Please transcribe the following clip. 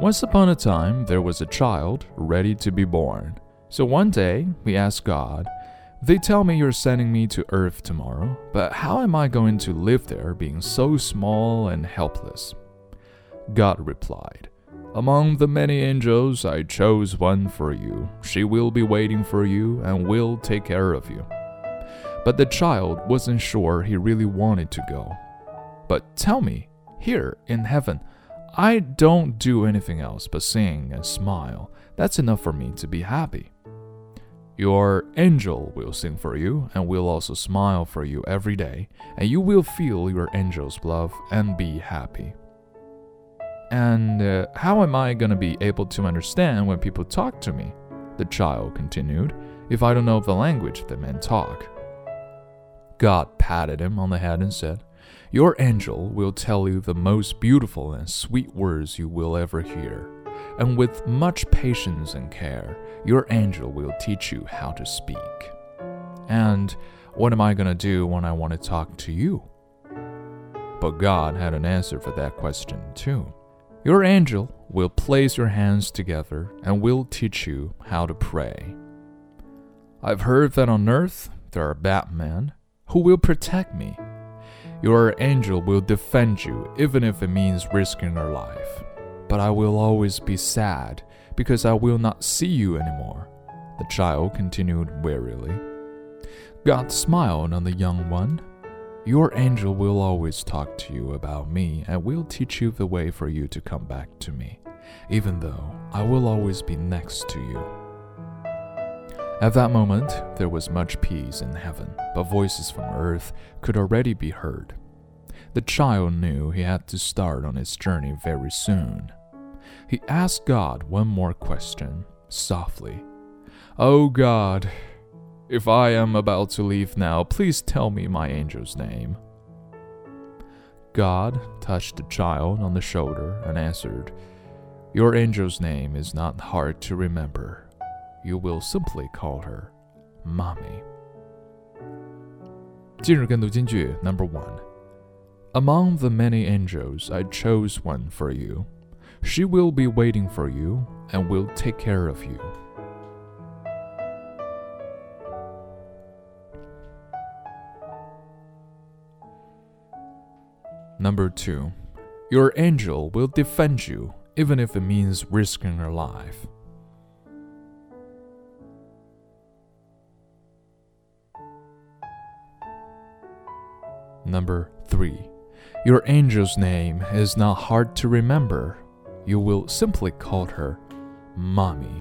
Once upon a time, there was a child ready to be born. So one day, we asked God, They tell me you're sending me to Earth tomorrow, but how am I going to live there being so small and helpless? God replied, Among the many angels, I chose one for you. She will be waiting for you and will take care of you. But the child wasn't sure he really wanted to go. But tell me, here in heaven, I don't do anything else but sing and smile. That's enough for me to be happy. Your angel will sing for you and will also smile for you every day, and you will feel your angel's love and be happy. And uh, how am I going to be able to understand when people talk to me? The child continued, if I don't know the language that men talk. God patted him on the head and said, Your angel will tell you the most beautiful and sweet words you will ever hear. And with much patience and care, your angel will teach you how to speak. And what am I going to do when I want to talk to you? But God had an answer for that question, too. Your angel will place your hands together and will teach you how to pray. I've heard that on earth there are bad men who will protect me. Your angel will defend you, even if it means risking your life. But I will always be sad because I will not see you anymore. The child continued wearily. God smiled on the young one your angel will always talk to you about me and will teach you the way for you to come back to me, even though I will always be next to you. At that moment, there was much peace in heaven, but voices from earth could already be heard. The child knew he had to start on his journey very soon. He asked God one more question, softly. Oh God, if I am about to leave now, please tell me my angel's name. God touched the child on the shoulder and answered, Your angel's name is not hard to remember You will simply call her Mommy. 今日跟读金句 Number one. Among the many angels, I chose one for you. She will be waiting for you and will take care of you. Number two, your angel will defend you, even if it means risking your life. Number three, your angel's name is not hard to remember. You will simply call her Mommy.